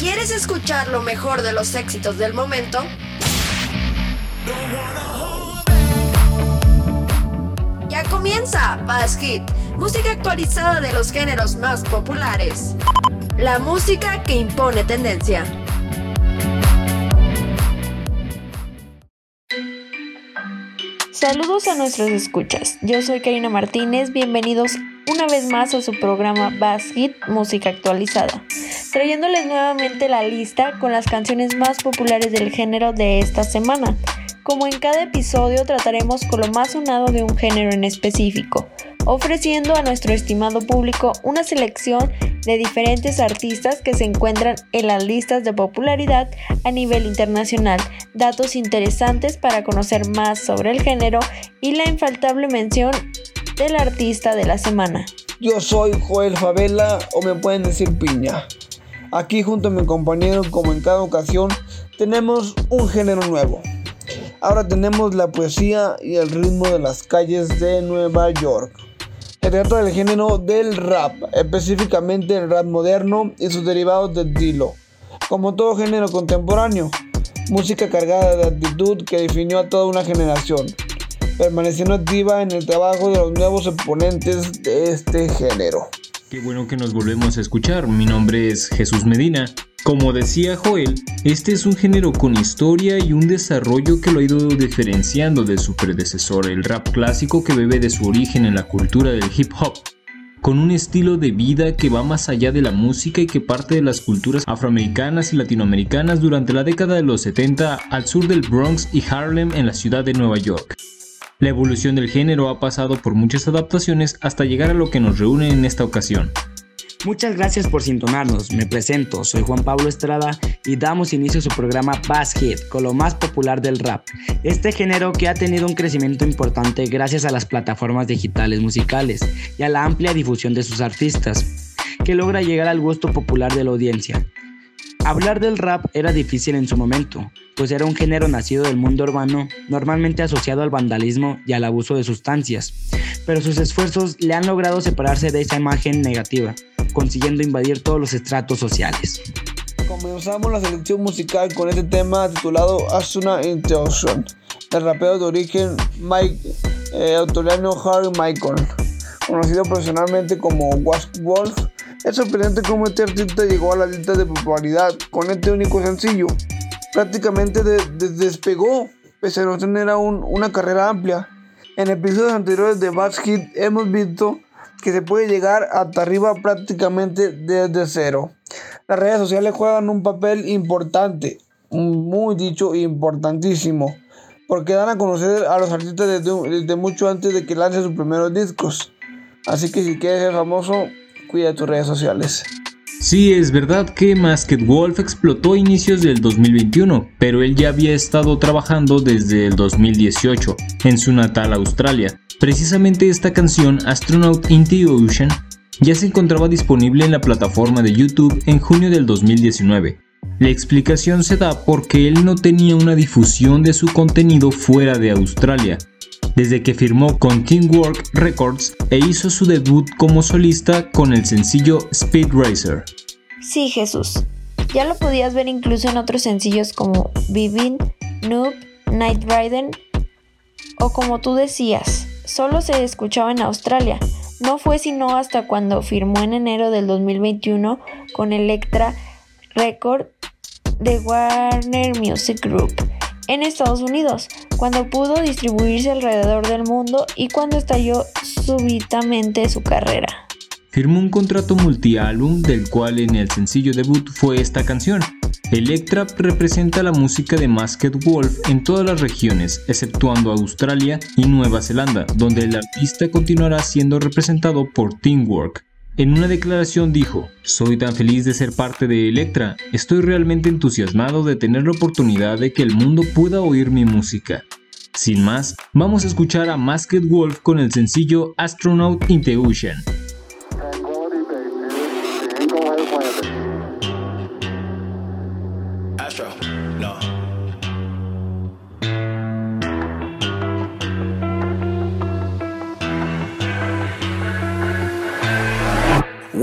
¿Quieres escuchar lo mejor de los éxitos del momento? Ya comienza Bass Hit, música actualizada de los géneros más populares. La música que impone tendencia. Saludos a nuestros escuchas. Yo soy Karina Martínez. Bienvenidos una vez más a su programa Bass Hit Música Actualizada, trayéndoles nuevamente la lista con las canciones más populares del género de esta semana. Como en cada episodio trataremos con lo más sonado de un género en específico, ofreciendo a nuestro estimado público una selección de diferentes artistas que se encuentran en las listas de popularidad a nivel internacional, datos interesantes para conocer más sobre el género y la infaltable mención del artista de la semana. Yo soy Joel Favela o me pueden decir Piña. Aquí junto a mi compañero, como en cada ocasión, tenemos un género nuevo. Ahora tenemos la poesía y el ritmo de las calles de Nueva York. Se trata del género del rap, específicamente el rap moderno y sus derivados del dilo. Como todo género contemporáneo, música cargada de actitud que definió a toda una generación, permaneciendo activa en el trabajo de los nuevos exponentes de este género. Qué bueno que nos volvemos a escuchar. Mi nombre es Jesús Medina como decía Joel, este es un género con historia y un desarrollo que lo ha ido diferenciando de su predecesor, el rap clásico que bebe de su origen en la cultura del hip hop, con un estilo de vida que va más allá de la música y que parte de las culturas afroamericanas y latinoamericanas durante la década de los 70 al sur del Bronx y Harlem en la ciudad de Nueva York. La evolución del género ha pasado por muchas adaptaciones hasta llegar a lo que nos reúne en esta ocasión, Muchas gracias por sintonarnos. Me presento, soy Juan Pablo Estrada y damos inicio a su programa Bass Hit con lo más popular del rap. Este género que ha tenido un crecimiento importante gracias a las plataformas digitales musicales y a la amplia difusión de sus artistas, que logra llegar al gusto popular de la audiencia. Hablar del rap era difícil en su momento, pues era un género nacido del mundo urbano, normalmente asociado al vandalismo y al abuso de sustancias, pero sus esfuerzos le han logrado separarse de esa imagen negativa consiguiendo invadir todos los estratos sociales. Comenzamos la selección musical con este tema titulado Asuna Intuition, del rapero de origen Mike, eh, autoriano Harry Michael, conocido profesionalmente como Wasp Wolf. Es sorprendente cómo este artista llegó a la lista de popularidad con este único sencillo. Prácticamente despegó, pese a no tener aún una carrera amplia. En episodios anteriores de Bass Hit hemos visto que se puede llegar hasta arriba prácticamente desde cero. Las redes sociales juegan un papel importante, muy dicho, importantísimo, porque dan a conocer a los artistas desde, mucho antes de que lancen sus primeros discos. Así que si quieres ser famoso, cuida tus redes sociales. Sí, es verdad que Masked Wolf explotó a inicios del 2021, pero él ya había estado trabajando desde el 2018 en su natal Australia. Precisamente esta canción, Astronaut in the Ocean, ya se encontraba disponible en la plataforma de YouTube en junio del 2019. La explicación se da porque él no tenía una difusión de su contenido fuera de Australia, desde que firmó con Teamwork Records e hizo su debut como solista con el sencillo Speed Racer. Sí, Jesús. Ya lo podías ver incluso en otros sencillos como Vivin, Noob, Night Riding o como tú decías, solo se escuchaba en Australia. No fue sino hasta cuando firmó en enero del 2021 con Electra Record de Warner Music Group en Estados Unidos, cuando pudo distribuirse alrededor del mundo y cuando estalló súbitamente su carrera. Firmó un contrato multiálbum del cual en el sencillo debut fue esta canción. Electra representa la música de Masked Wolf en todas las regiones, exceptuando Australia y Nueva Zelanda, donde el artista continuará siendo representado por Teamwork. En una declaración dijo, soy tan feliz de ser parte de Electra, estoy realmente entusiasmado de tener la oportunidad de que el mundo pueda oír mi música. Sin más, vamos a escuchar a Masked Wolf con el sencillo Astronaut in the Ocean.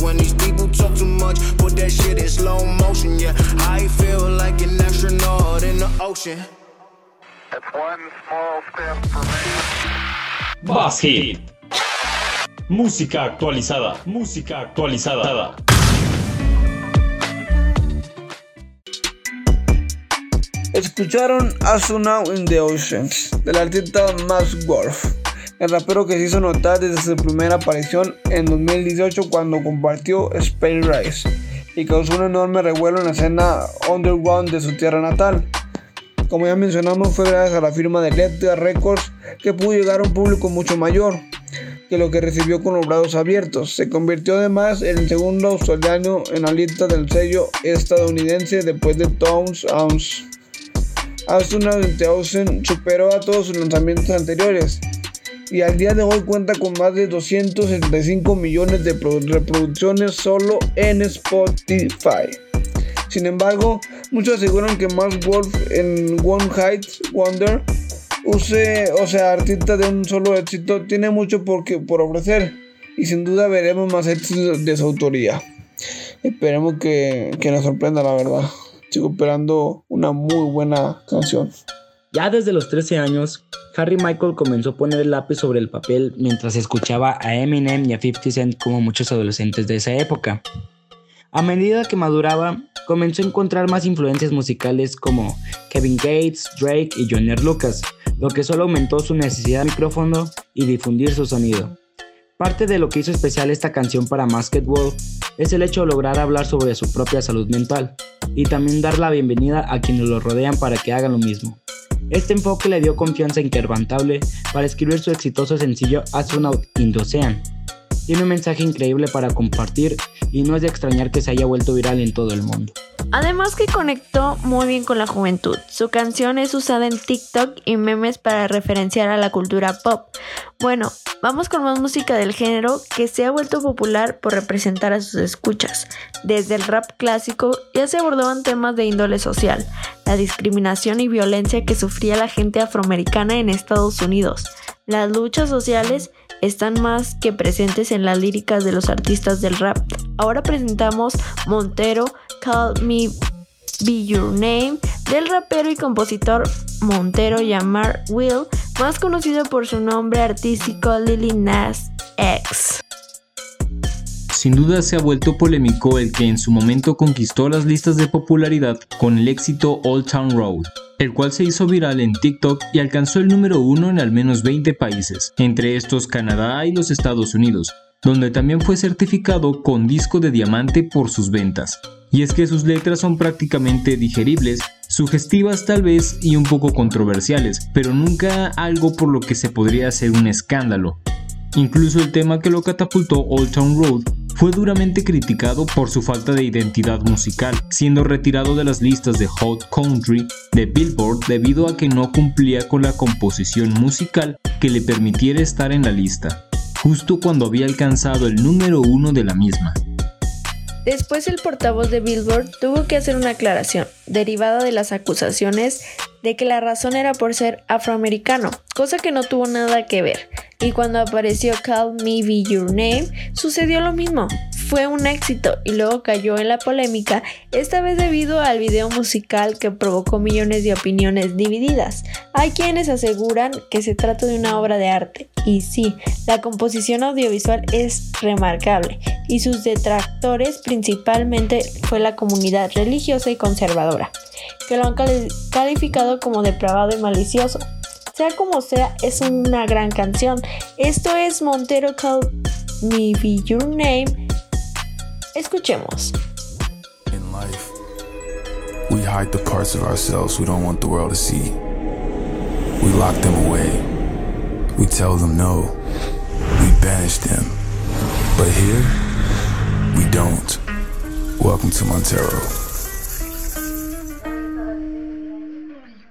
When these people talk too much, put that shit in slow motion. Yeah, I feel like an astronaut in the ocean. That's one small step for man. Buzz Hit. Música actualizada. Música actualizada. Escucharon Asuna in the Oceans del artista Max Wolf, el rapero que se hizo notar desde su primera aparición en 2018 cuando compartió Space Rise y causó un enorme revuelo en la escena underground de su tierra natal. Como ya mencionamos, fue gracias a la firma de Elektra Records que pudo llegar a un público mucho mayor que lo que recibió con los brazos abiertos. Se convirtió además en el segundo australiano en la lista del sello estadounidense después de Towns Ounce. Asuna Ocean superó a todos sus lanzamientos anteriores y al día de hoy cuenta con más de 275 millones de pro- reproducciones solo en Spotify. Sin embargo, muchos aseguran que Max Wolf en One Height Wonder use, o sea, artista de un solo éxito, tiene mucho por, que- por ofrecer y sin duda veremos más éxitos de su autoría. Esperemos que, que nos sorprenda, la verdad. Sigo esperando una muy buena canción. Ya desde los 13 años, Harry Michael comenzó a poner el lápiz sobre el papel mientras escuchaba a Eminem y a 50 Cent como muchos adolescentes de esa época. A medida que maduraba, comenzó a encontrar más influencias musicales como Kevin Gates, Drake y Joyner Lucas, lo que solo aumentó su necesidad de micrófono y difundir su sonido. Parte de lo que hizo especial esta canción para Masked Wolf es el hecho de lograr hablar sobre su propia salud mental y también dar la bienvenida a quienes lo rodean para que hagan lo mismo. Este enfoque le dio confianza inquebrantable para escribir su exitoso sencillo Astronaut in the Ocean. Tiene un mensaje increíble para compartir y no es de extrañar que se haya vuelto viral en todo el mundo. Además que conectó muy bien con la juventud. Su canción es usada en TikTok y memes para referenciar a la cultura pop. Bueno, vamos con más música del género que se ha vuelto popular por representar a sus escuchas. Desde el rap clásico ya se abordaban temas de índole social, la discriminación y violencia que sufría la gente afroamericana en Estados Unidos. Las luchas sociales están más que presentes en las líricas de los artistas del rap. Ahora presentamos Montero, Call Me Be Your Name, del rapero y compositor Montero Yamar Will, más conocido por su nombre artístico Lily Nas X. Sin duda se ha vuelto polémico el que en su momento conquistó las listas de popularidad con el éxito Old Town Road, el cual se hizo viral en TikTok y alcanzó el número uno en al menos 20 países, entre estos Canadá y los Estados Unidos, donde también fue certificado con disco de diamante por sus ventas. Y es que sus letras son prácticamente digeribles sugestivas tal vez y un poco controversiales, pero nunca algo por lo que se podría hacer un escándalo. Incluso el tema que lo catapultó Old Town Road fue duramente criticado por su falta de identidad musical, siendo retirado de las listas de Hot Country de Billboard debido a que no cumplía con la composición musical que le permitiera estar en la lista, justo cuando había alcanzado el número uno de la misma. Después el portavoz de Billboard tuvo que hacer una aclaración, derivada de las acusaciones de que la razón era por ser afroamericano, cosa que no tuvo nada que ver. Y cuando apareció Call Me Be Your Name, sucedió lo mismo. Fue un éxito y luego cayó en la polémica, esta vez debido al video musical que provocó millones de opiniones divididas. Hay quienes aseguran que se trata de una obra de arte, y sí, la composición audiovisual es remarcable, y sus detractores principalmente fue la comunidad religiosa y conservadora, que lo han calificado como depravado y malicioso. Sea como sea, es una gran canción. Esto es Montero Call Me Be Your Name. Escuchemos. In life, we hide the parts of ourselves we don't want the world to see. We lock them away. We tell them no. We banish them. But here, we don't. Welcome to Montero.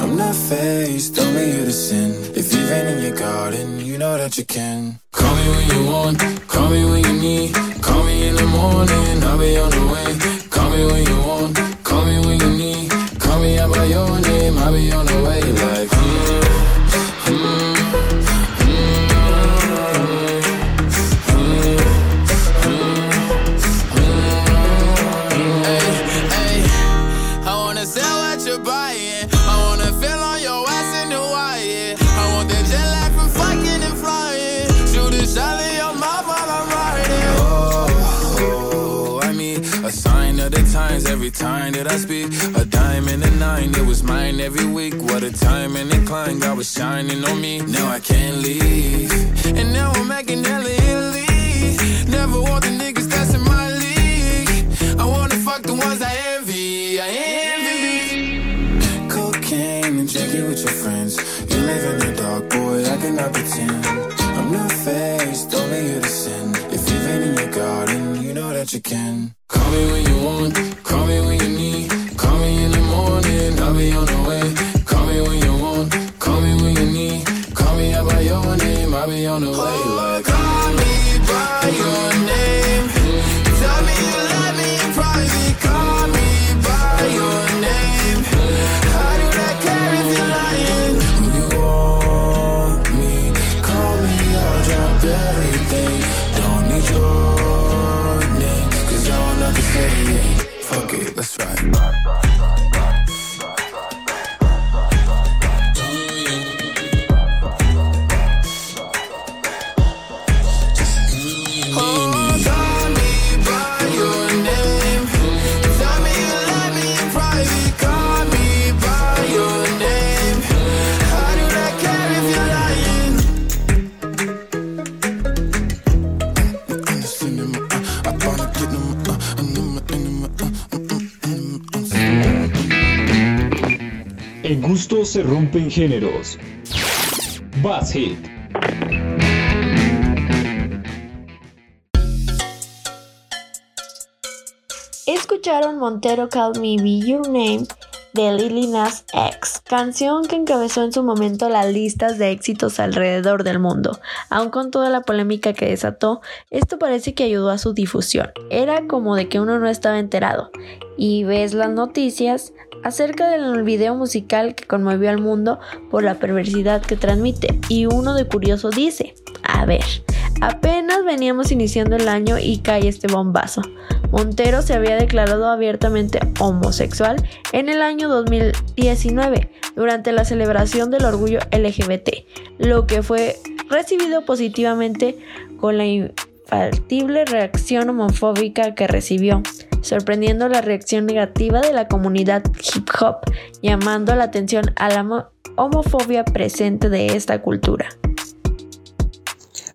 I'm not faced, only you to sin. If you've been in your garden, you know that you can. Call me when you want, call me when you need. Call me in the morning, I'll be on the way. Call me when you want, call me when you need. Call me out by your name, I'll be on the way. Like, mm, mm, every time that I speak. A dime and a nine, it was mine every week. What a time and incline, God was shining on me. Now I can't leave. And now I'm making hella Italy. Never want the niggas that's in my league. I wanna fuck the ones I envy. I envy. Cocaine and drinking with your friends. You live in the dark, boy, I cannot pretend. I'm not faced, only here to sin. If you've been in your garden, you know that you can. Rompen géneros. Bass Hit. Escucharon Montero Call Me Be Your Name de Lil Nas X, canción que encabezó en su momento las listas de éxitos alrededor del mundo. Aun con toda la polémica que desató, esto parece que ayudó a su difusión. Era como de que uno no estaba enterado. Y ves las noticias acerca del video musical que conmovió al mundo por la perversidad que transmite. Y uno de curioso dice, a ver, apenas veníamos iniciando el año y cae este bombazo. Montero se había declarado abiertamente homosexual en el año 2019, durante la celebración del orgullo LGBT, lo que fue recibido positivamente con la infaltible reacción homofóbica que recibió, sorprendiendo la reacción negativa de la comunidad hip hop, llamando la atención a la homofobia presente de esta cultura.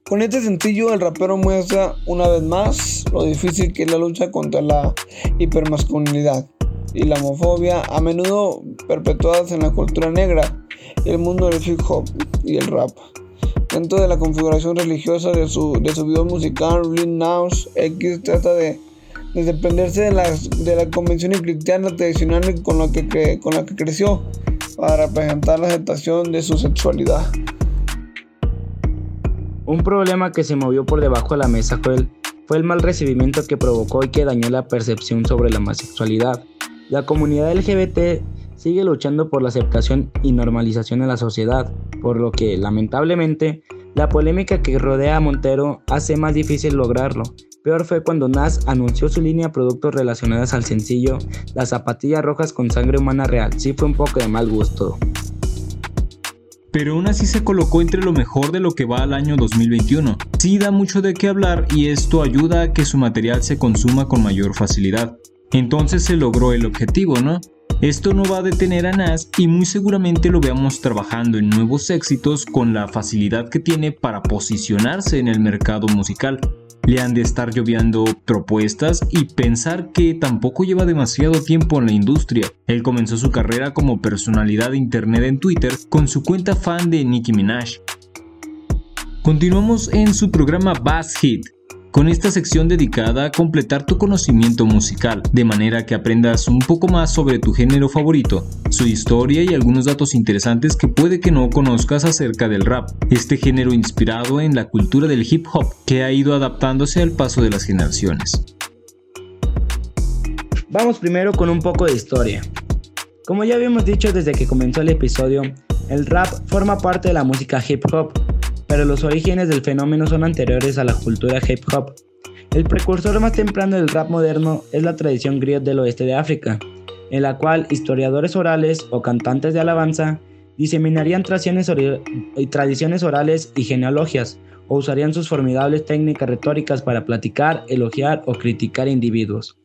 Con este sencillo, el rapero muestra una vez más lo difícil que es la lucha contra la hipermasculinidad y la homofobia, a menudo perpetuadas en la cultura negra, el mundo del hip hop y el rap. Dentro de la configuración religiosa de su, de su video musical, Naus X trata de, de desprenderse de la, de la convención cristiana tradicional con la, que, con la que creció para representar la aceptación de su sexualidad. Un problema que se movió por debajo de la mesa fue fue el mal recibimiento que provocó y que dañó la percepción sobre la homosexualidad. La comunidad LGBT sigue luchando por la aceptación y normalización en la sociedad, por lo que, lamentablemente, la polémica que rodea a Montero hace más difícil lograrlo. Peor fue cuando Nas anunció su línea de productos relacionados al sencillo Las zapatillas rojas con sangre humana real. Sí fue un poco de mal gusto pero aún así se colocó entre lo mejor de lo que va al año 2021. Sí da mucho de qué hablar y esto ayuda a que su material se consuma con mayor facilidad. Entonces se logró el objetivo, ¿no? Esto no va a detener a Nas y muy seguramente lo veamos trabajando en nuevos éxitos con la facilidad que tiene para posicionarse en el mercado musical le han de estar lloviendo propuestas y pensar que tampoco lleva demasiado tiempo en la industria. Él comenzó su carrera como personalidad de internet en Twitter con su cuenta fan de Nicki Minaj. Continuamos en su programa Bass Hit, con esta sección dedicada a completar tu conocimiento musical, de manera que aprendas un poco más sobre tu género favorito, su historia y algunos datos interesantes que puede que no conozcas acerca del rap, este género inspirado en la cultura del hip hop que ha ido adaptándose al paso de las generaciones. Vamos primero con un poco de historia. Como ya habíamos dicho desde que comenzó el episodio, el rap forma parte de la música hip hop pero los orígenes del fenómeno son anteriores a la cultura hip hop. El precursor más temprano del rap moderno es la tradición griot del oeste de África, en la cual historiadores orales o cantantes de alabanza diseminarían tradiciones orales y genealogias, o usarían sus formidables técnicas retóricas para platicar, elogiar o criticar individuos.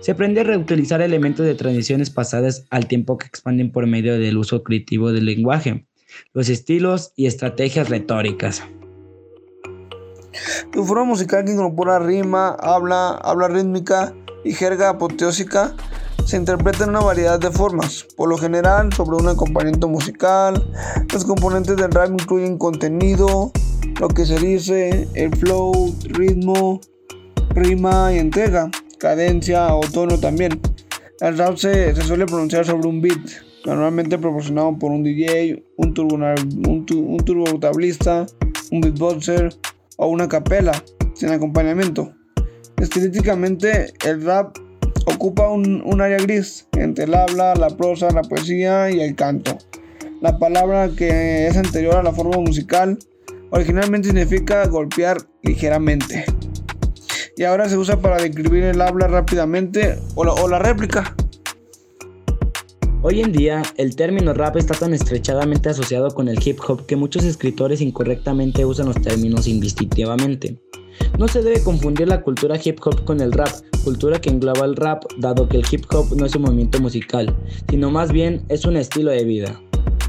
Se aprende a reutilizar elementos de tradiciones pasadas al tiempo que expanden por medio del uso creativo del lenguaje los estilos y estrategias retóricas. Tu forma musical que incorpora rima, habla, habla rítmica y jerga apoteósica se interpreta en una variedad de formas, por lo general sobre un acompañamiento musical. Los componentes del rap incluyen contenido, lo que se dice, el flow, ritmo, rima y entrega, cadencia o tono también. El rap se, se suele pronunciar sobre un beat, normalmente proporcionado por un DJ, un, turbo, un, un tablista, un beatboxer o una capela sin acompañamiento. Estilísticamente, el rap ocupa un, área gris entre el habla, la prosa, la poesía y el canto. La palabra que es anterior a la forma musical originalmente significa golpear ligeramente. Y ahora se usa para describir el habla rápidamente o la réplica. Hoy en día, el término rap está tan estrechadamente asociado con el hip hop que muchos escritores incorrectamente usan los términos indistintivamente. No se debe confundir la cultura hip hop con el rap, cultura que engloba el rap, dado que el hip hop no es un movimiento musical, sino más bien es un estilo de vida.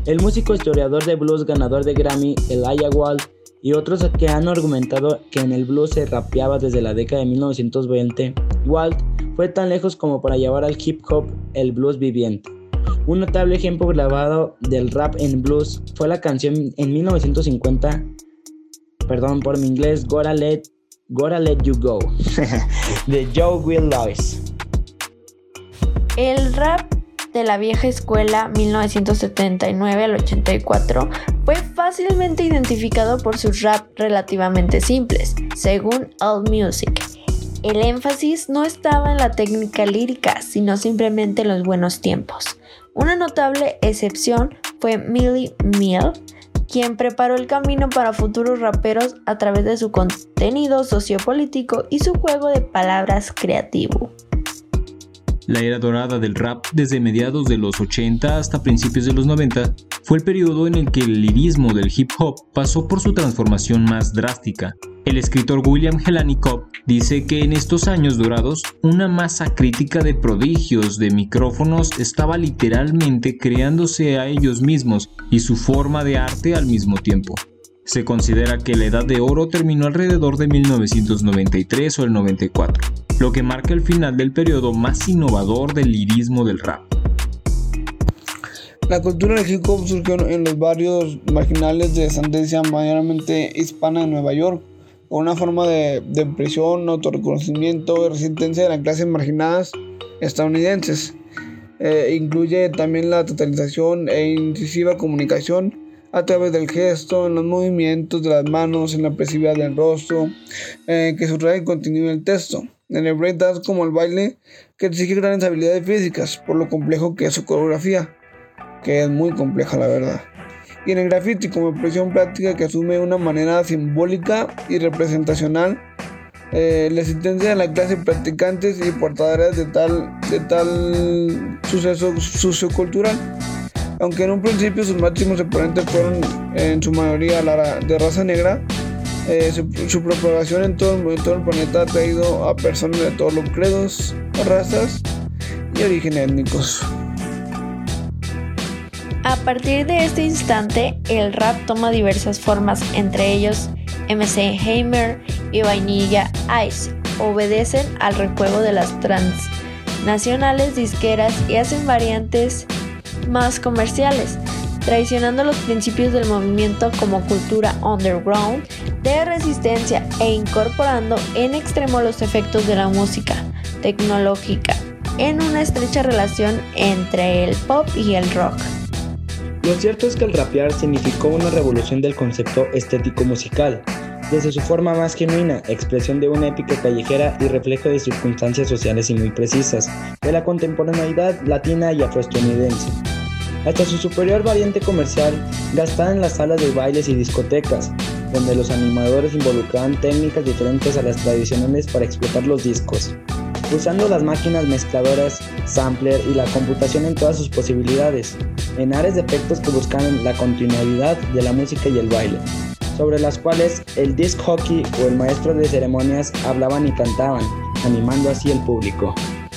El músico historiador de blues ganador de Grammy, Elijah Wald, y otros que han argumentado que en el blues se rapeaba desde la década de 1920, Walt fue tan lejos como para llevar al hip hop el blues viviente. Un notable ejemplo grabado del rap en blues fue la canción en 1950, perdón por mi inglés, Gotta Let, Let You Go, de Joe Will Lewis. El rap de la vieja escuela 1979 al 84 fue fácilmente identificado por sus rap relativamente simples, según Allmusic. El énfasis no estaba en la técnica lírica, sino simplemente en los buenos tiempos. Una notable excepción fue Millie Mill, quien preparó el camino para futuros raperos a través de su contenido sociopolítico y su juego de palabras creativo. La era dorada del rap desde mediados de los 80 hasta principios de los 90 fue el periodo en el que el lirismo del hip hop pasó por su transformación más drástica. El escritor William Helanikov dice que en estos años dorados una masa crítica de prodigios de micrófonos estaba literalmente creándose a ellos mismos y su forma de arte al mismo tiempo. Se considera que la edad de oro terminó alrededor de 1993 o el 94, lo que marca el final del periodo más innovador del lirismo del rap. La cultura del hip hop surgió en los barrios marginales de ascendencia mayormente hispana de Nueva York, con una forma de depresión, autorreconocimiento y resistencia de las clases marginadas estadounidenses. Eh, incluye también la totalización e incisiva comunicación a través del gesto, en los movimientos de las manos, en la expresividad del rostro, eh, que subraya y continúa el texto. En el breakdance como el baile, que exige grandes habilidades físicas, por lo complejo que es su coreografía, que es muy compleja la verdad. Y en el graffiti como expresión práctica que asume una manera simbólica y representacional eh, la existencia de la clase practicantes y portadoras de tal, de tal suceso sociocultural aunque en un principio sus máximos exponentes fueron en su mayoría de raza negra, eh, su, propagación en todo, todo, el planeta ha traído a personas de todos los credos, razas y orígenes étnicos. A partir de este instante, el rap toma diversas formas, entre ellos MC Hammer y Vainilla Ice obedecen al rejuego de las transnacionales disqueras y hacen variantes más comerciales, traicionando los principios del movimiento como cultura underground de resistencia e incorporando en extremo los efectos de la música tecnológica en una estrecha relación entre el pop y el rock. Lo cierto es que el rapear significó una revolución del concepto estético musical, desde su forma más genuina, expresión de una épica callejera y reflejo de circunstancias sociales y muy precisas, de la contemporaneidad latina y afroestadounidense hasta su superior variante comercial gastada en las salas de bailes y discotecas, donde los animadores involucraban técnicas diferentes a las tradicionales para explotar los discos, usando las máquinas mezcladoras, sampler y la computación en todas sus posibilidades, en áreas de efectos que buscaban la continuidad de la música y el baile, sobre las cuales el disc hockey o el maestro de ceremonias hablaban y cantaban, animando así el público.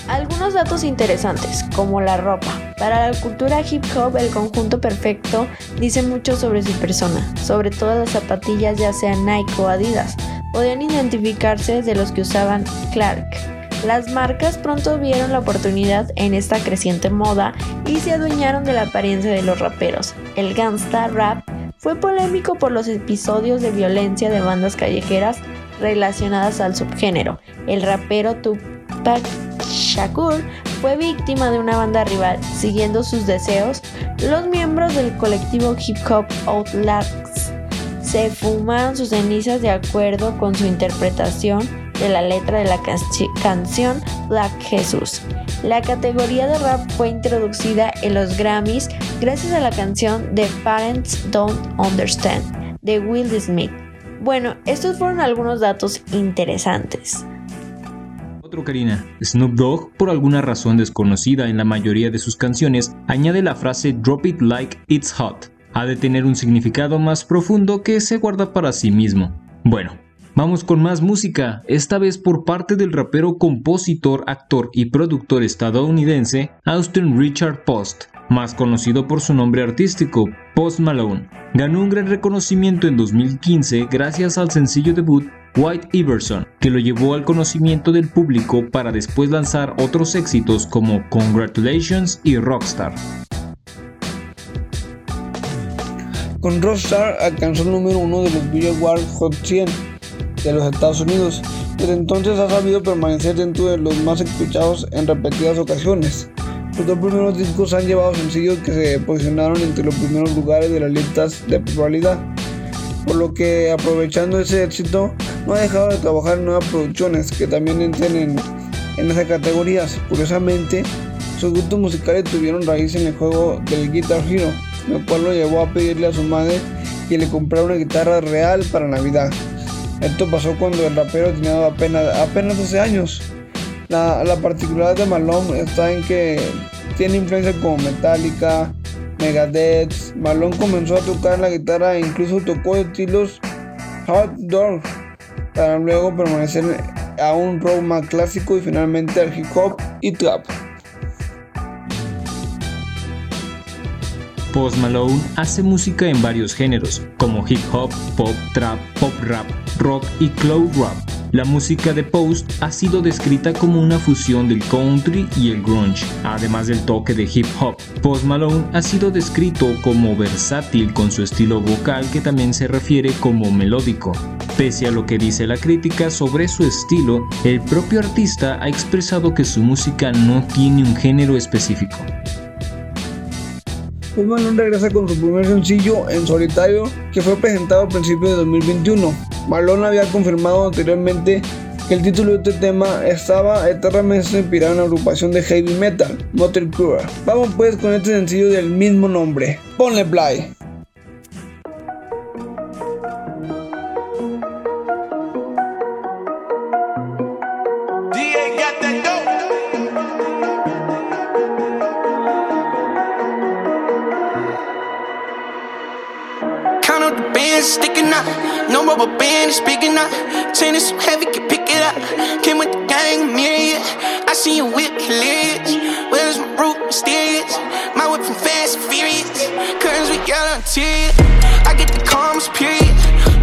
Algunos datos interesantes, como la ropa. Para la cultura hip hop, el conjunto perfecto dice mucho sobre su persona, sobre todo las zapatillas, ya sean Nike o Adidas. Podían identificarse de los que usaban Clark. Las marcas pronto vieron la oportunidad en esta creciente moda y se adueñaron de la apariencia de los raperos. El gangsta rap fue polémico por los episodios de violencia de bandas callejeras relacionadas al subgénero. El rapero Tupac Shakur fue víctima de una banda rival. Siguiendo sus deseos, los miembros del colectivo hip hop Outlaws se fumaron sus cenizas de acuerdo con su interpretación de la letra de la canción Black Jesus. La categoría de rap fue introducida en los Grammys gracias a la canción The Parents Don't Understand de Will Smith. Bueno, estos fueron algunos datos interesantes. Otro Karina, Snoop Dogg, por alguna razón desconocida en la mayoría de sus canciones, añade la frase Drop it like it's hot. Ha de tener un significado más profundo que se guarda para sí mismo. Bueno, Vamos con más música, esta vez por parte del rapero, compositor, actor y productor estadounidense Austin Richard Post, más conocido por su nombre artístico, Post Malone. Ganó un gran reconocimiento en 2015 gracias al sencillo debut White Iverson, que lo llevó al conocimiento del público para después lanzar otros éxitos como Congratulations y Rockstar. Con Rockstar alcanzó el número uno de los Billboard Hot 100 de los Estados Unidos. Desde entonces ha sabido permanecer dentro de los más escuchados en repetidas ocasiones. Los dos primeros discos han llevado sencillos que se posicionaron entre los primeros lugares de las listas de popularidad, por lo que aprovechando ese éxito no ha dejado de trabajar en nuevas producciones que también entren en, en esas categorías. Curiosamente, sus gustos musicales tuvieron raíz en el juego del Guitar Hero, lo cual lo llevó a pedirle a su madre que le comprara una guitarra real para Navidad. Esto pasó cuando el rapero tenía apenas, apenas 12 años. La, la particularidad de Malone está en que tiene influencia como Metallica, Megadeth. Malone comenzó a tocar la guitarra e incluso tocó estilos hard dog para luego permanecer a un rock más clásico y finalmente al hip hop y trap. Post Malone hace música en varios géneros, como hip hop, pop, trap, pop rap, rock y cloud rap. La música de Post ha sido descrita como una fusión del country y el grunge, además del toque de hip hop. Post Malone ha sido descrito como versátil con su estilo vocal que también se refiere como melódico. Pese a lo que dice la crítica sobre su estilo, el propio artista ha expresado que su música no tiene un género específico. Post Malone regresa con su primer sencillo en solitario que fue presentado a principios de 2021. Malone había confirmado anteriormente que el título de este tema estaba eternamente inspirado en la agrupación de heavy metal, Motor. Vamos pues con este sencillo del mismo nombre. Ponle play. No rubber band is big enough. Chain is so heavy, can pick it up. Came with the gang, myriad. I see you whip hilarious. Where's my root mysterious? My whip from fast and furious. Curtains with yellow interior. I get the calmest period.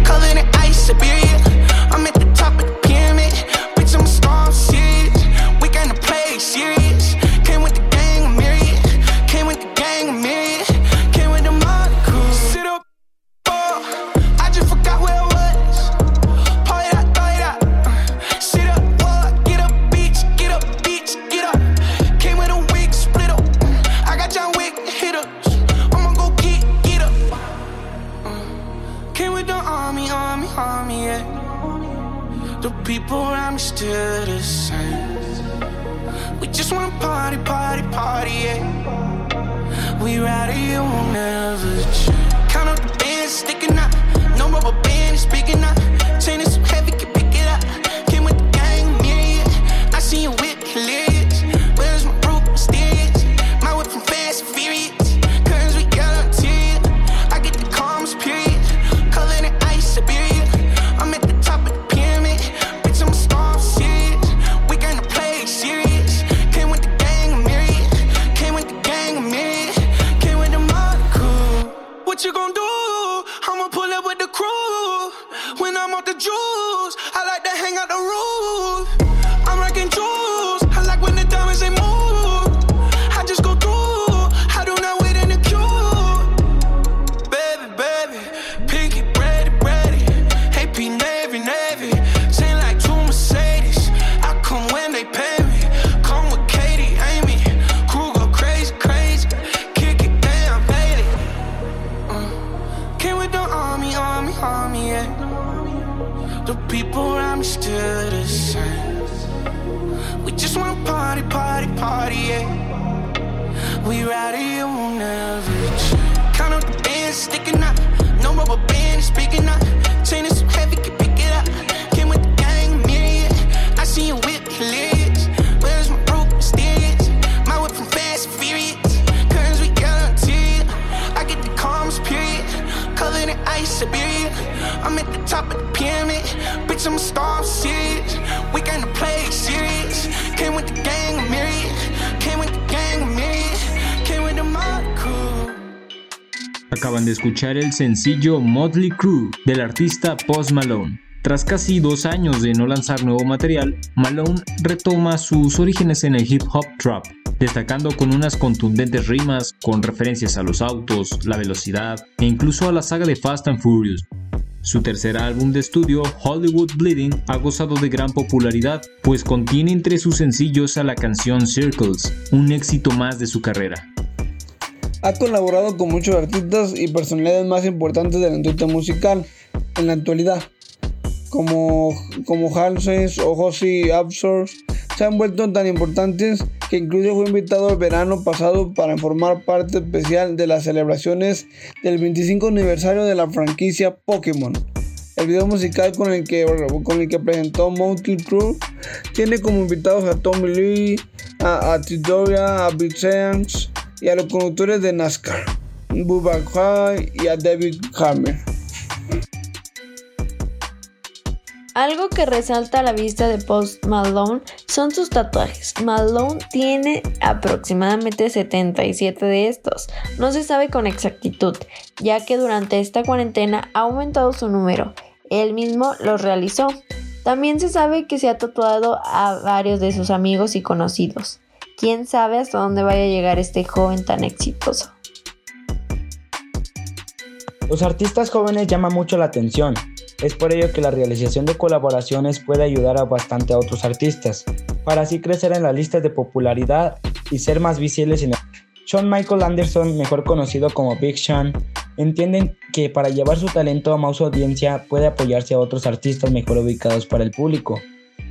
Covered in ice, Siberia. Still the same. We just wanna party, party, party, yeah. We ride it, you will never change. Count up the bands sticking out. No rubber band is big enough. Acaban de escuchar el sencillo Motley Crue del artista Post Malone. Tras casi dos años de no lanzar nuevo material, Malone retoma sus orígenes en el hip hop trap, destacando con unas contundentes rimas con referencias a los autos, la velocidad e incluso a la saga de Fast and Furious. Su tercer álbum de estudio, Hollywood Bleeding, ha gozado de gran popularidad, pues contiene entre sus sencillos a la canción Circles, un éxito más de su carrera. Ha colaborado con muchos artistas y personalidades más importantes de la industria musical en la actualidad, como, como Halsey o Josie Absor, se han vuelto tan importantes que incluso fue invitado el verano pasado para formar parte especial de las celebraciones del 25 aniversario de la franquicia Pokémon. El video musical con el que, con el que presentó Monkey True tiene como invitados a Tommy Lee, a, a Tidoria, a Big y a los conductores de NASCAR, Bubba High y a David Harmer. Algo que resalta a la vista de Post Malone son sus tatuajes. Malone tiene aproximadamente 77 de estos. No se sabe con exactitud, ya que durante esta cuarentena ha aumentado su número. Él mismo los realizó. También se sabe que se ha tatuado a varios de sus amigos y conocidos. Quién sabe hasta dónde vaya a llegar este joven tan exitoso. Los artistas jóvenes llaman mucho la atención, es por ello que la realización de colaboraciones puede ayudar a bastante a otros artistas, para así crecer en las listas de popularidad y ser más visibles en el... Sean Michael Anderson, mejor conocido como Big Sean, entienden que para llevar su talento a más audiencia puede apoyarse a otros artistas mejor ubicados para el público.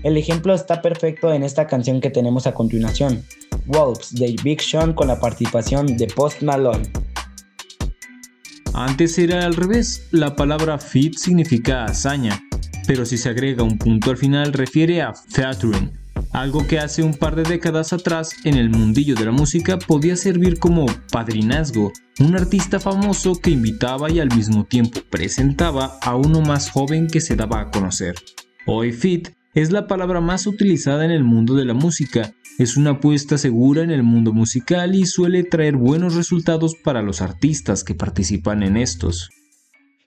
El ejemplo está perfecto en esta canción que tenemos a continuación, Wolves de Big Sean con la participación de Post Malone. Antes era al revés, la palabra fit significa hazaña, pero si se agrega un punto al final refiere a featuring, algo que hace un par de décadas atrás en el mundillo de la música podía servir como padrinazgo, un artista famoso que invitaba y al mismo tiempo presentaba a uno más joven que se daba a conocer. Hoy fit es la palabra más utilizada en el mundo de la música es una apuesta segura en el mundo musical y suele traer buenos resultados para los artistas que participan en estos.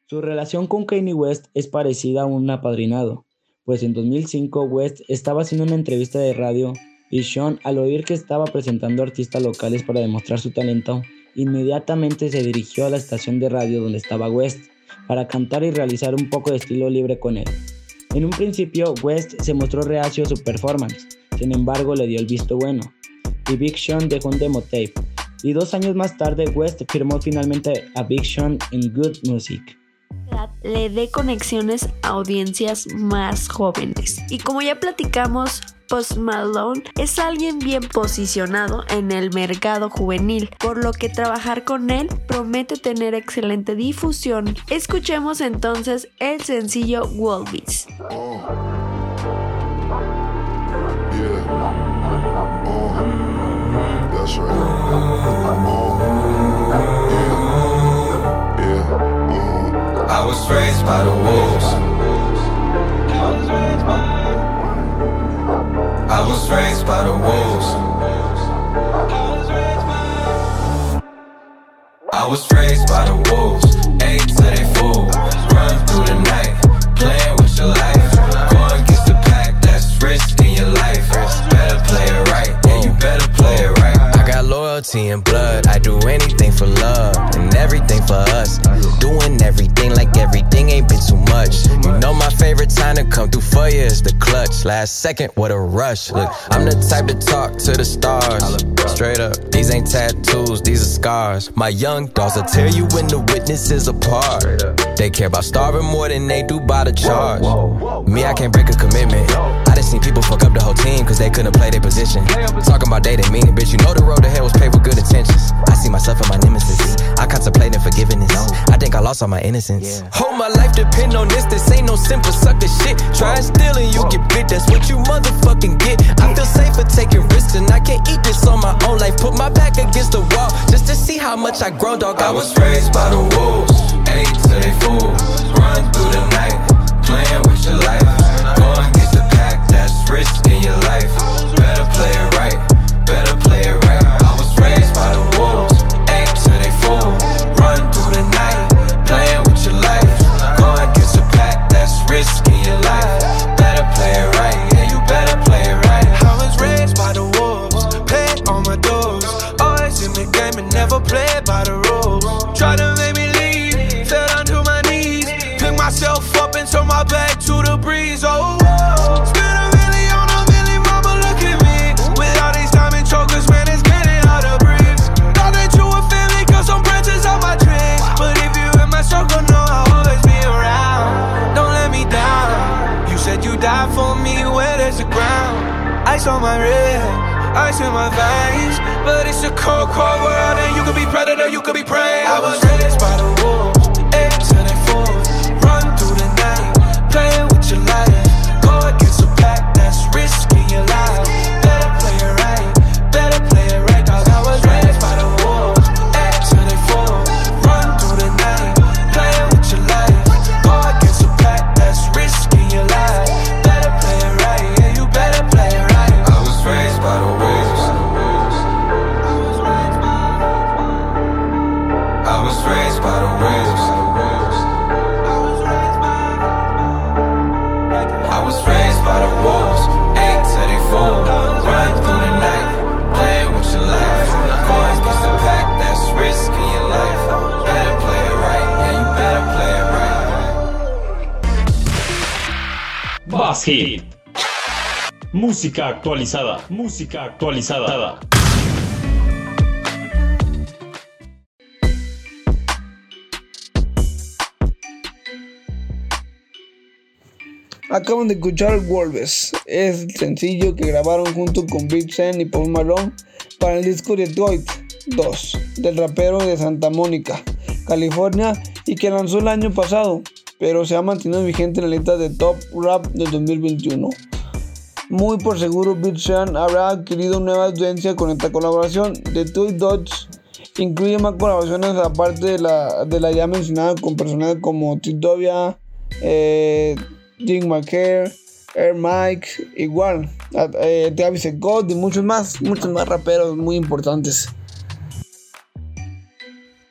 Su relación con Kanye West es parecida a un apadrinado, pues en 2005 West estaba haciendo una entrevista de radio y Sean, al oír que estaba presentando artistas locales para demostrar su talento, inmediatamente se dirigió a la estación de radio donde estaba West para cantar y realizar un poco de estilo libre con él. En un principio, West se mostró reacio a su performance, sin embargo, le dio el visto bueno, y dejó un demo tape. Y dos años más tarde, West firmó finalmente a en Good Music le dé conexiones a audiencias más jóvenes. Y como ya platicamos, Post Malone es alguien bien posicionado en el mercado juvenil, por lo que trabajar con él promete tener excelente difusión. Escuchemos entonces el sencillo wolves. I was raised by. The wolves. I was raised by the wolves. Ate till they full. Run through the night, playing with your life. Going against the pack, that's risking your life. Better play it right, yeah, you better play it right I got loyalty and blood. I do anything for love and everything for us. Time to come through for you is the clutch. Last second, what a rush. Look, I'm the type to talk to the stars. Straight up, these ain't tattoos, these are scars. My young dogs will tell you when the witnesses apart. They care about starving more than they do by the charge. Me, I can't break a commitment. I seen people fuck up the whole team cause they couldn't play their position. Talking about they didn't mean it, bitch. You know the road to hell was paved with good intentions. I see myself and my nemesis. I contemplate forgiveness. I think I lost all my innocence. Hold my life depend on this. This ain't no simple sucker shit. Try and steal and you get bit. That's what you motherfucking get. I feel safer taking risks and I can't eat this on my own life. Put my back against the wall just to see how much I grow, dog. I was raised by the wolves. Ate till they full. Run through the night. Playing with your life. Go risk in your life. Better play it right. Better play it right. I was raised by the wolves. Ate till they full. Run through the night. Playing with your life. Go get the pack. That's risk in your life. Better play it right. Yeah, you better play it right. I was raised by the wolves. Pay on my dues. Always in the game and never play by the rules. Try to make me leave. Fell down to my knees. Pick myself up and turn my back to the breeze. Oh, ice in my veins. But it's a cold, cold world, and you could be predator, you could be prey. I was raised by the wolves, Música actualizada. Música actualizada. Acaban de escuchar Wolves, es el sencillo que grabaron junto con Big Sean y Paul Malone para el disco Detroit 2 del rapero de Santa Mónica, California y que lanzó el año pasado, pero se ha mantenido vigente en la lista de Top Rap del 2021. Muy por seguro Big Sean habrá adquirido nueva audiencia con esta colaboración. Detroit 2 incluye más colaboraciones aparte de la, de la ya mencionada con personajes como Titovia, eh, Jim McCare, Air Mike, igual, eh, Travis Scott y muchos más, muchos más raperos muy importantes.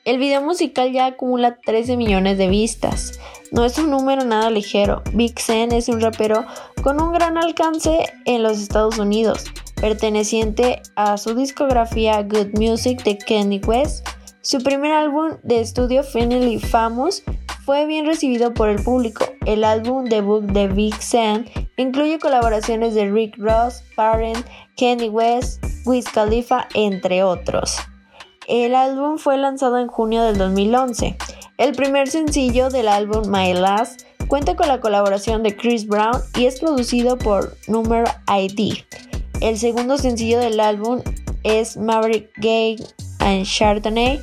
El video musical ya acumula 13 millones de vistas. No es un número nada ligero. Big Sean es un rapero con un gran alcance en los Estados Unidos, perteneciente a su discografía Good Music de Kanye West. Su primer álbum de estudio Finally Famous fue bien recibido por el público. El álbum debut de Big Sean incluye colaboraciones de Rick Ross, Parent, Kanye West, Wiz Khalifa, entre otros. El álbum fue lanzado en junio del 2011. El primer sencillo del álbum My Last cuenta con la colaboración de Chris Brown y es producido por Number ID. El segundo sencillo del álbum es Maverick Gay and Chardonnay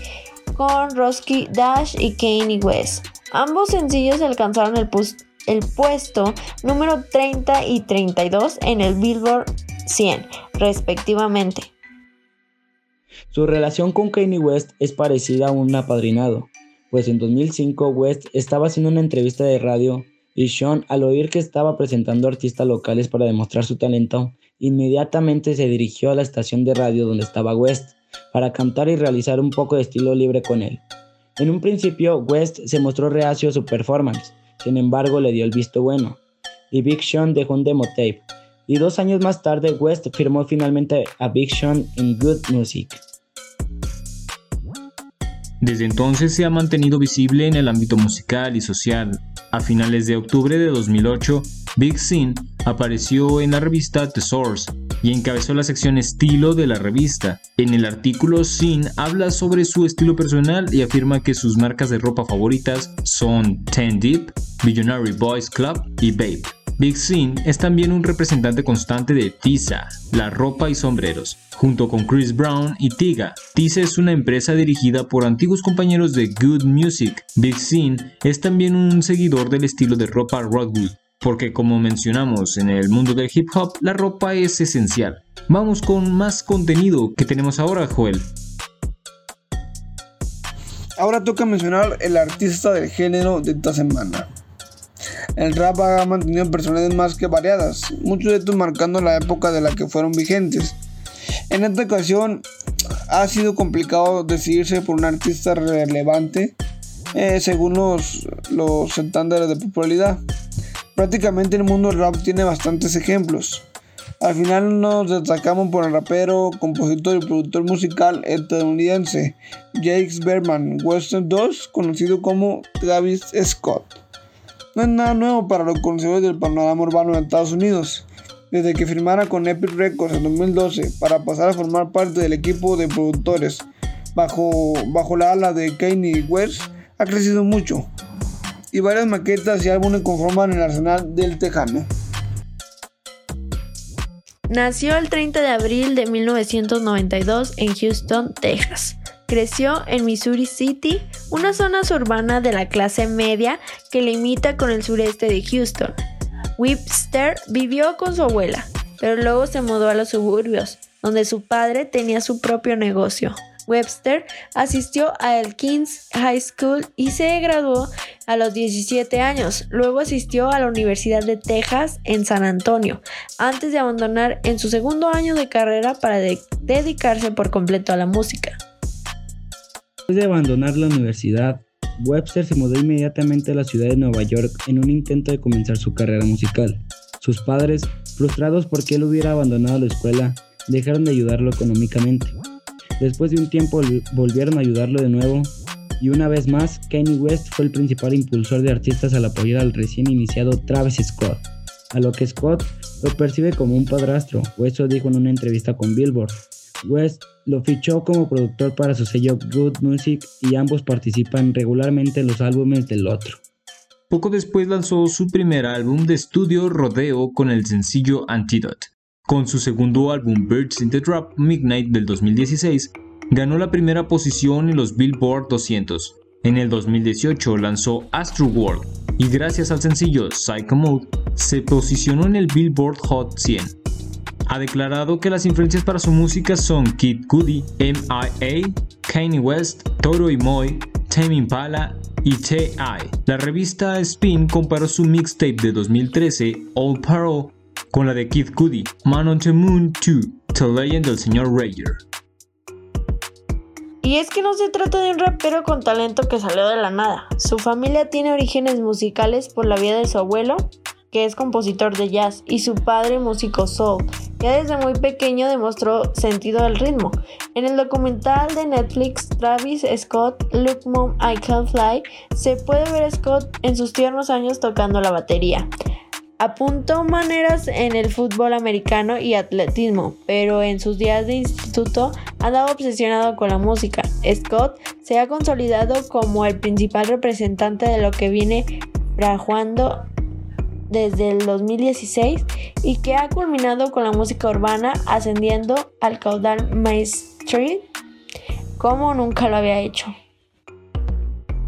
con Roski Dash y Kanye West. Ambos sencillos alcanzaron el, el puesto número 30 y 32 en el Billboard 100, respectivamente. Su relación con Kanye West es parecida a un apadrinado, pues en 2005 West estaba haciendo una entrevista de radio y Sean, al oír que estaba presentando artistas locales para demostrar su talento, inmediatamente se dirigió a la estación de radio donde estaba West para cantar y realizar un poco de estilo libre con él. En un principio, West se mostró reacio a su performance, sin embargo le dio el visto bueno, y Big Sean dejó un demo tape, y dos años más tarde West firmó finalmente a Big Sean en Good Music. Desde entonces se ha mantenido visible en el ámbito musical y social. A finales de octubre de 2008, Big Sin apareció en la revista The Source y encabezó la sección estilo de la revista. En el artículo Sin habla sobre su estilo personal y afirma que sus marcas de ropa favoritas son Ten Deep, Visionary Boys Club y Babe. Big Sin es también un representante constante de Tisa, la ropa y sombreros, junto con Chris Brown y Tiga. Tisa es una empresa dirigida por antiguos compañeros de Good Music. Big Sin es también un seguidor del estilo de ropa Rodwood, porque como mencionamos en el mundo del hip hop, la ropa es esencial. Vamos con más contenido que tenemos ahora, Joel. Ahora toca mencionar el artista del género de esta semana. El rap ha mantenido personalidades más que variadas, muchos de estos marcando la época de la que fueron vigentes. En esta ocasión ha sido complicado decidirse por un artista relevante eh, según los, los estándares de popularidad. Prácticamente el mundo del rap tiene bastantes ejemplos. Al final nos destacamos por el rapero, compositor y productor musical estadounidense Jakes Berman Western 2, conocido como Travis Scott. No es nada nuevo para los conocedores del panorama urbano de Estados Unidos. Desde que firmara con Epic Records en 2012 para pasar a formar parte del equipo de productores bajo, bajo la ala de Kanye West, ha crecido mucho. Y varias maquetas y álbumes conforman el arsenal del tejano. Nació el 30 de abril de 1992 en Houston, Texas. Creció en Missouri City, una zona urbana de la clase media que limita con el sureste de Houston. Webster vivió con su abuela, pero luego se mudó a los suburbios, donde su padre tenía su propio negocio. Webster asistió al King's High School y se graduó a los 17 años. Luego asistió a la Universidad de Texas en San Antonio, antes de abandonar en su segundo año de carrera para dedicarse por completo a la música. Después de abandonar la universidad, Webster se mudó inmediatamente a la ciudad de Nueva York en un intento de comenzar su carrera musical. Sus padres, frustrados porque él hubiera abandonado la escuela, dejaron de ayudarlo económicamente. Después de un tiempo volvieron a ayudarlo de nuevo y una vez más Kanye West fue el principal impulsor de artistas al apoyar al recién iniciado Travis Scott, a lo que Scott lo percibe como un padrastro, o eso dijo en una entrevista con Billboard. West lo fichó como productor para su sello Good Music y ambos participan regularmente en los álbumes del otro. Poco después lanzó su primer álbum de estudio Rodeo con el sencillo Antidote. Con su segundo álbum Birds in the Drop Midnight del 2016, ganó la primera posición en los Billboard 200. En el 2018 lanzó Astro World y gracias al sencillo Psycho Mode se posicionó en el Billboard Hot 100. Ha declarado que las influencias para su música son Kid Cudi, M.I.A., Kanye West, Toro y Moy, Tame Impala y T.I. La revista Spin comparó su mixtape de 2013, Old Parole, con la de Kid Cudi, Man on the Moon 2, The Legend del señor Rayer. Y es que no se trata de un rapero con talento que salió de la nada. Su familia tiene orígenes musicales por la vida de su abuelo, que es compositor de jazz, y su padre músico soul. Ya desde muy pequeño demostró sentido del ritmo. En el documental de Netflix Travis Scott, Look Mom I Can Fly, se puede ver Scott en sus tiernos años tocando la batería. Apuntó maneras en el fútbol americano y atletismo, pero en sus días de instituto andaba obsesionado con la música. Scott se ha consolidado como el principal representante de lo que viene fraguando desde el 2016 y que ha culminado con la música urbana ascendiendo al caudal mainstream como nunca lo había hecho.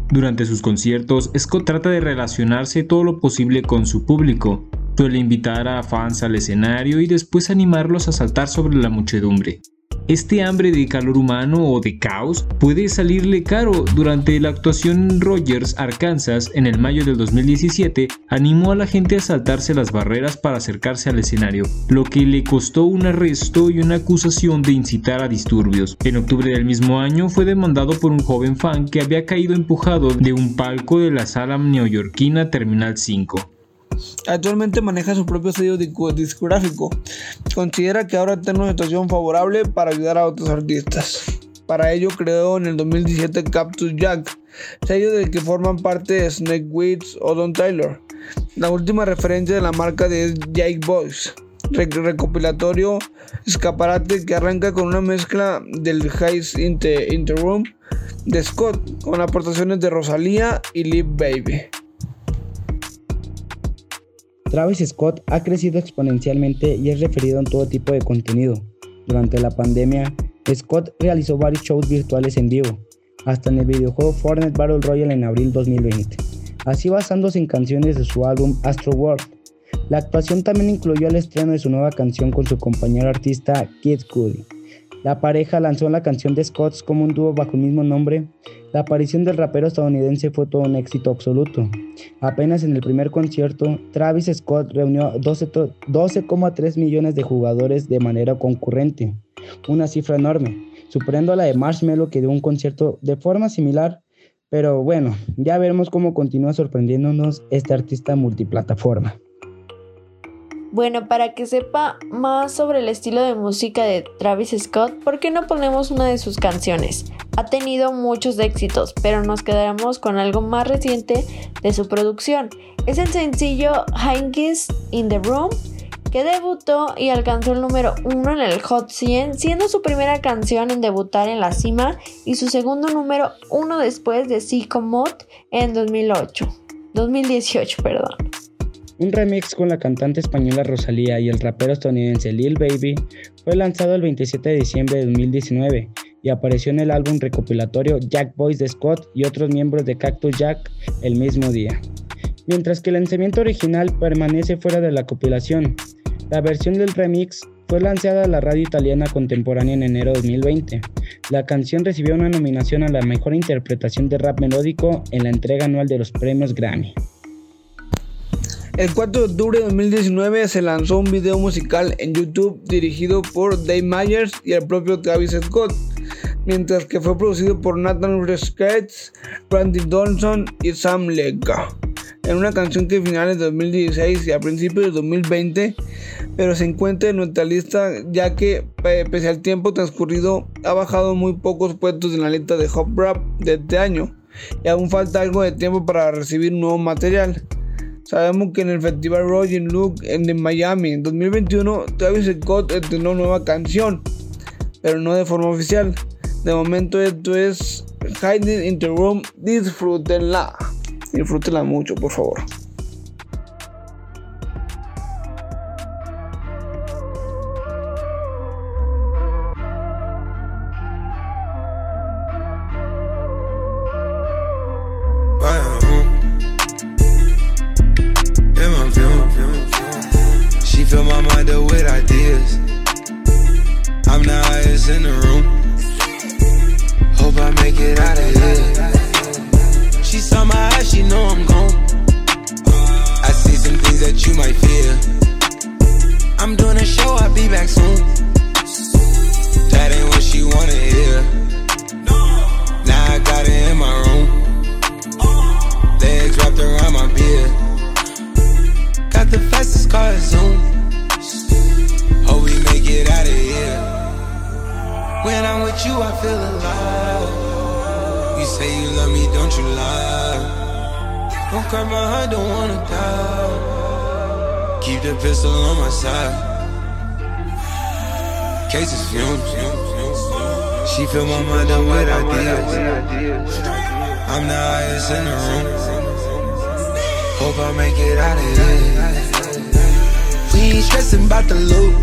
Durante sus conciertos, Scott trata de relacionarse todo lo posible con su público. Suele invitar a fans al escenario y después animarlos a saltar sobre la muchedumbre. Este hambre de calor humano o de caos puede salirle caro. Durante la actuación en Rogers, Arkansas, en el mayo del 2017, animó a la gente a saltarse las barreras para acercarse al escenario, lo que le costó un arresto y una acusación de incitar a disturbios. En octubre del mismo año fue demandado por un joven fan que había caído empujado de un palco de la sala neoyorquina Terminal 5. Actualmente maneja su propio sello discográfico. Considera que ahora tiene una situación favorable para ayudar a otros artistas. Para ello creó en el 2017 Cactus Jack, sello del que forman parte Snake Wits o Don Taylor. La última referencia de la marca de Jake Boys, recopilatorio escaparate que arranca con una mezcla del Highs in Room de Scott con aportaciones de Rosalía y Live Baby. Travis Scott ha crecido exponencialmente y es referido en todo tipo de contenido. Durante la pandemia, Scott realizó varios shows virtuales en vivo, hasta en el videojuego Fortnite Battle Royale en abril 2020, así basándose en canciones de su álbum Astro World. La actuación también incluyó el estreno de su nueva canción con su compañero artista Kid Cudi. La pareja lanzó la canción de Scott como un dúo bajo el mismo nombre. La aparición del rapero estadounidense fue todo un éxito absoluto. Apenas en el primer concierto, Travis Scott reunió 12,3 millones de jugadores de manera concurrente, una cifra enorme, superando a la de Marshmello que dio un concierto de forma similar. Pero bueno, ya veremos cómo continúa sorprendiéndonos este artista multiplataforma. Bueno, para que sepa más sobre el estilo de música de Travis Scott, ¿por qué no ponemos una de sus canciones? Ha tenido muchos éxitos, pero nos quedaremos con algo más reciente de su producción. Es el sencillo Hankies in the Room, que debutó y alcanzó el número 1 en el Hot 100, siendo su primera canción en debutar en la cima y su segundo número 1 después de Psycho Mode en 2008. 2018, perdón. Un remix con la cantante española Rosalía y el rapero estadounidense Lil Baby fue lanzado el 27 de diciembre de 2019 y apareció en el álbum recopilatorio Jack Boys de Scott y otros miembros de Cactus Jack el mismo día. Mientras que el lanzamiento original permanece fuera de la compilación, la versión del remix fue lanzada a la radio italiana contemporánea en enero de 2020. La canción recibió una nominación a la mejor interpretación de rap melódico en la entrega anual de los premios Grammy. El 4 de octubre de 2019 se lanzó un video musical en YouTube dirigido por Dave Myers y el propio Travis Scott, mientras que fue producido por Nathan Rescatz, Randy Johnson y Sam Lecca en una canción que finales de 2016 y a principios de 2020, pero se encuentra en nuestra lista ya que pese al tiempo transcurrido ha bajado muy pocos puestos en la lista de Hop Rap de este año y aún falta algo de tiempo para recibir nuevo material. Sabemos que en el festival Rogin Look en Miami en 2021 Travis Scott estrenó nueva canción, pero no de forma oficial. De momento esto es Hiding in the Room, disfrútenla. Disfrútela mucho, por favor. Room. Hope I make it out of here. We ain't stressing about the loot.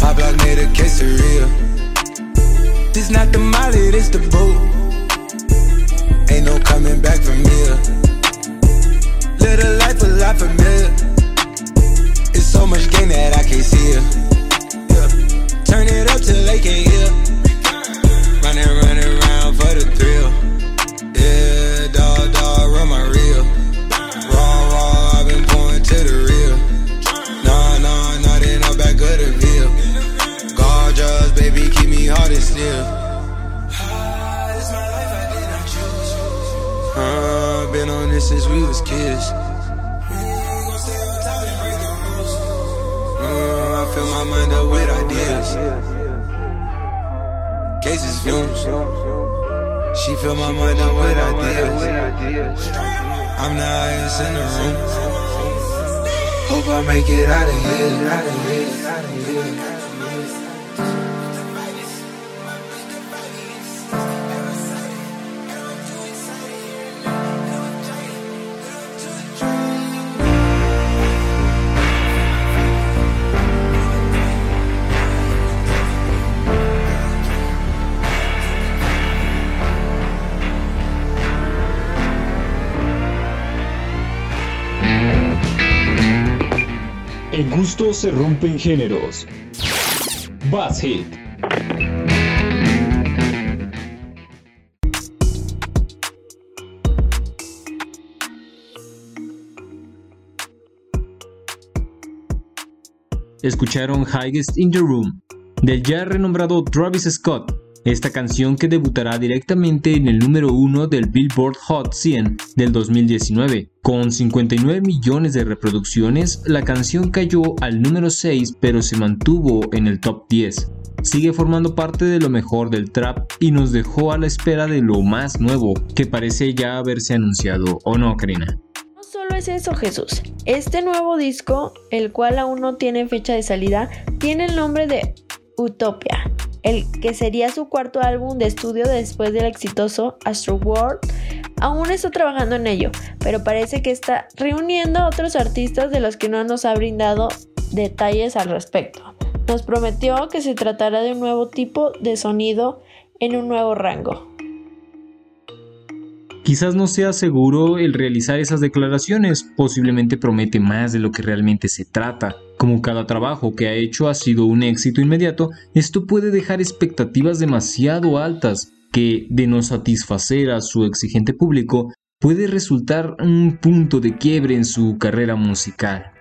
My block made a case of real. This not the molly, this the boot. Ain't no coming back from here. A life a lot familiar. It's so much gain that I can't see it. Yeah. Turn it up till they can't hear. Since we was kids. Uh, I fill my mind up with ideas. Cases fumes. She fill my mind up with ideas. I'm the highest in the room. Hope I make it. Out of here. Out of here. En gusto se rompen géneros. Bass Hit. Escucharon Highest in the Room del ya renombrado Travis Scott. Esta canción que debutará directamente en el número 1 del Billboard Hot 100 del 2019. Con 59 millones de reproducciones, la canción cayó al número 6 pero se mantuvo en el top 10. Sigue formando parte de lo mejor del trap y nos dejó a la espera de lo más nuevo que parece ya haberse anunciado, ¿o no, Karina? No solo es eso, Jesús. Este nuevo disco, el cual aún no tiene fecha de salida, tiene el nombre de Utopia, el que sería su cuarto álbum de estudio después del exitoso Astro World. Aún está trabajando en ello, pero parece que está reuniendo a otros artistas de los que no nos ha brindado detalles al respecto. Nos prometió que se tratará de un nuevo tipo de sonido en un nuevo rango. Quizás no sea seguro el realizar esas declaraciones, posiblemente promete más de lo que realmente se trata. Como cada trabajo que ha hecho ha sido un éxito inmediato, esto puede dejar expectativas demasiado altas que, de no satisfacer a su exigente público, puede resultar un punto de quiebre en su carrera musical.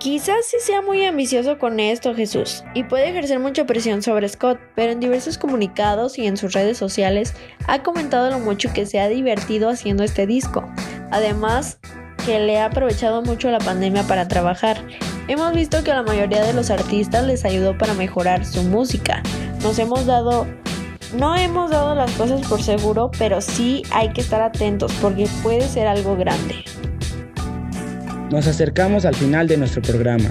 Quizás sí sea muy ambicioso con esto Jesús y puede ejercer mucha presión sobre Scott, pero en diversos comunicados y en sus redes sociales ha comentado lo mucho que se ha divertido haciendo este disco. Además, que le ha aprovechado mucho la pandemia para trabajar. Hemos visto que a la mayoría de los artistas les ayudó para mejorar su música. Nos hemos dado no hemos dado las cosas por seguro, pero sí hay que estar atentos porque puede ser algo grande. Nos acercamos al final de nuestro programa,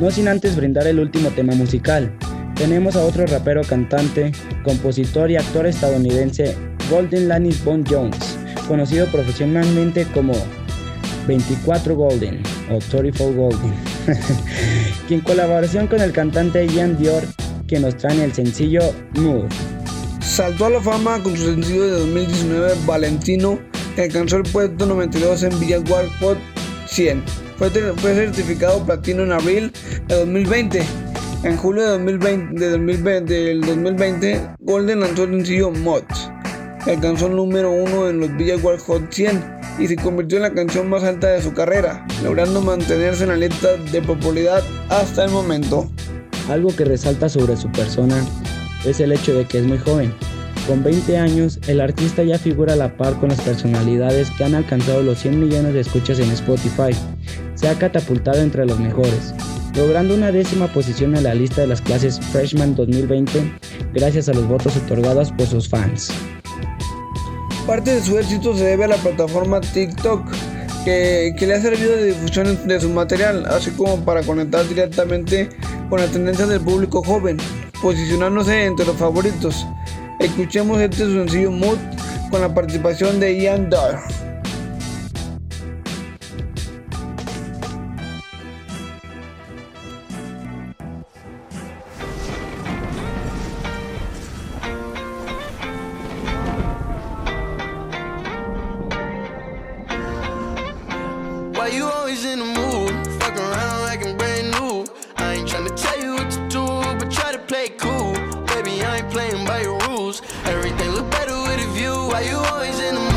no sin antes brindar el último tema musical. Tenemos a otro rapero, cantante, compositor y actor estadounidense, Golden Lannis Bon Jones, conocido profesionalmente como 24 Golden o 34 Golden, quien colaboración con el cantante Ian Dior, que nos trae el sencillo Mood. Saltó a la fama con su sencillo de 2019 Valentino, que alcanzó el puesto 92 en Billboard Hot 100 fue, certificado platino en abril de 2020. En julio de 2020, de 2020, del 2020, Golden lanzó el sencillo Mod, que alcanzó el número uno en los Billboard Hot 100 y se convirtió en la canción más alta de su carrera, logrando mantenerse en la lista de popularidad hasta el momento. Algo que resalta sobre su persona es el hecho de que es muy joven, con 20 años, el artista ya figura a la par con las personalidades que han alcanzado los 100 millones de escuchas en Spotify. Se ha catapultado entre los mejores, logrando una décima posición en la lista de las clases Freshman 2020 gracias a los votos otorgados por sus fans. Parte de su éxito se debe a la plataforma TikTok, que, le ha servido de difusión de su material, así como para conectar directamente con la tendencia del público joven, posicionándose entre los favoritos. Escuchemos este sencillo Mood con la participación de Ian Dar. Everything look better with a view. Why you always in the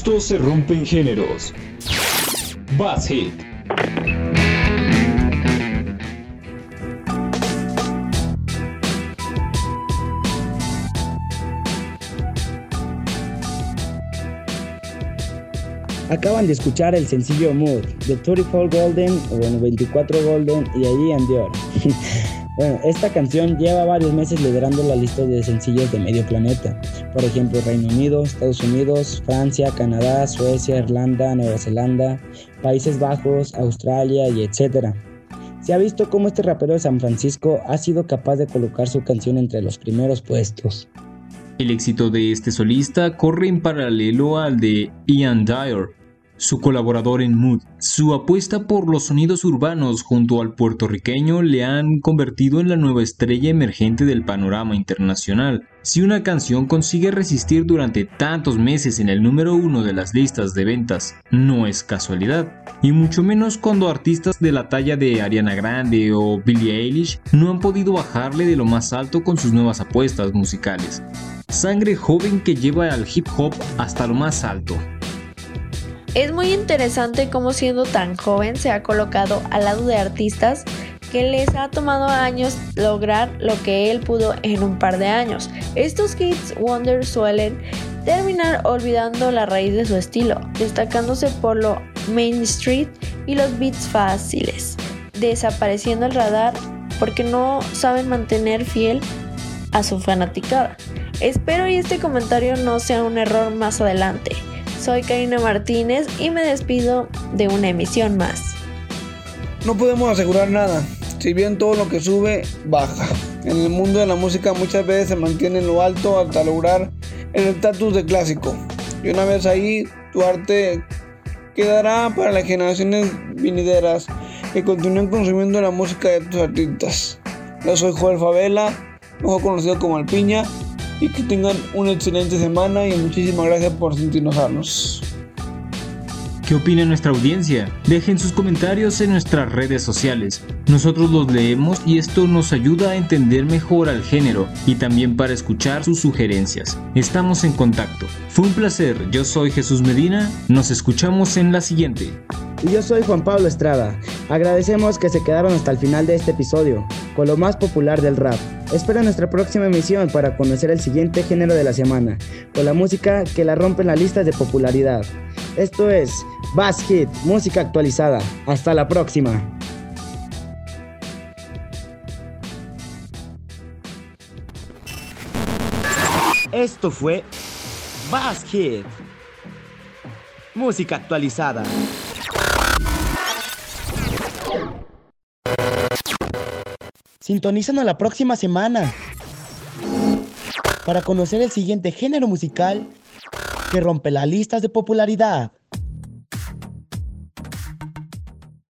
se rompen géneros. Bass Hit. Acaban de escuchar el sencillo Mood de 34 Golden, o bueno, 24 Golden y allí and bueno, esta canción lleva varios meses liderando la lista de sencillos de medio planeta. Por ejemplo, Reino Unido, Estados Unidos, Francia, Canadá, Suecia, Irlanda, Nueva Zelanda, Países Bajos, Australia y etc. Se ha visto cómo este rapero de San Francisco ha sido capaz de colocar su canción entre los primeros puestos. El éxito de este solista corre en paralelo al de Ian Dyer, su colaborador en Mood. Su apuesta por los sonidos urbanos junto al puertorriqueño le han convertido en la nueva estrella emergente del panorama internacional. Si una canción consigue resistir durante tantos meses en el número uno de las listas de ventas, no es casualidad. Y mucho menos cuando artistas de la talla de Ariana Grande o Billie Eilish no han podido bajarle de lo más alto con sus nuevas apuestas musicales. Sangre joven que lleva al hip hop hasta lo más alto. Es muy interesante cómo siendo tan joven se ha colocado al lado de artistas que les ha tomado años lograr lo que él pudo en un par de años. Estos hits Wonder suelen terminar olvidando la raíz de su estilo, destacándose por lo Main Street y los beats fáciles, desapareciendo el radar porque no saben mantener fiel a su fanaticada. Espero y este comentario no sea un error más adelante. Soy Karina Martínez y me despido de una emisión más. No podemos asegurar nada, si bien todo lo que sube, baja. En el mundo de la música muchas veces se mantiene en lo alto hasta lograr el estatus de clásico. Y una vez ahí, tu arte quedará para las generaciones venideras que continúen consumiendo la música de tus artistas. Yo soy Joel Favela, mejor conocido como Alpiña, y que tengan una excelente semana y muchísimas gracias por sentirnos. ¿Qué opina nuestra audiencia? Dejen sus comentarios en nuestras redes sociales. Nosotros los leemos y esto nos ayuda a entender mejor al género y también para escuchar sus sugerencias. Estamos en contacto. Fue un placer, yo soy Jesús Medina, nos escuchamos en la siguiente. Y yo soy Juan Pablo Estrada. Agradecemos que se quedaron hasta el final de este episodio, con lo más popular del rap. Espera nuestra próxima emisión para conocer el siguiente género de la semana, con la música que la rompe en las listas de popularidad. Esto es Bass Hit, música actualizada. Hasta la próxima. Esto fue Bass Hit, música actualizada. Sintonízanos la próxima semana para conocer el siguiente género musical que rompe las listas de popularidad.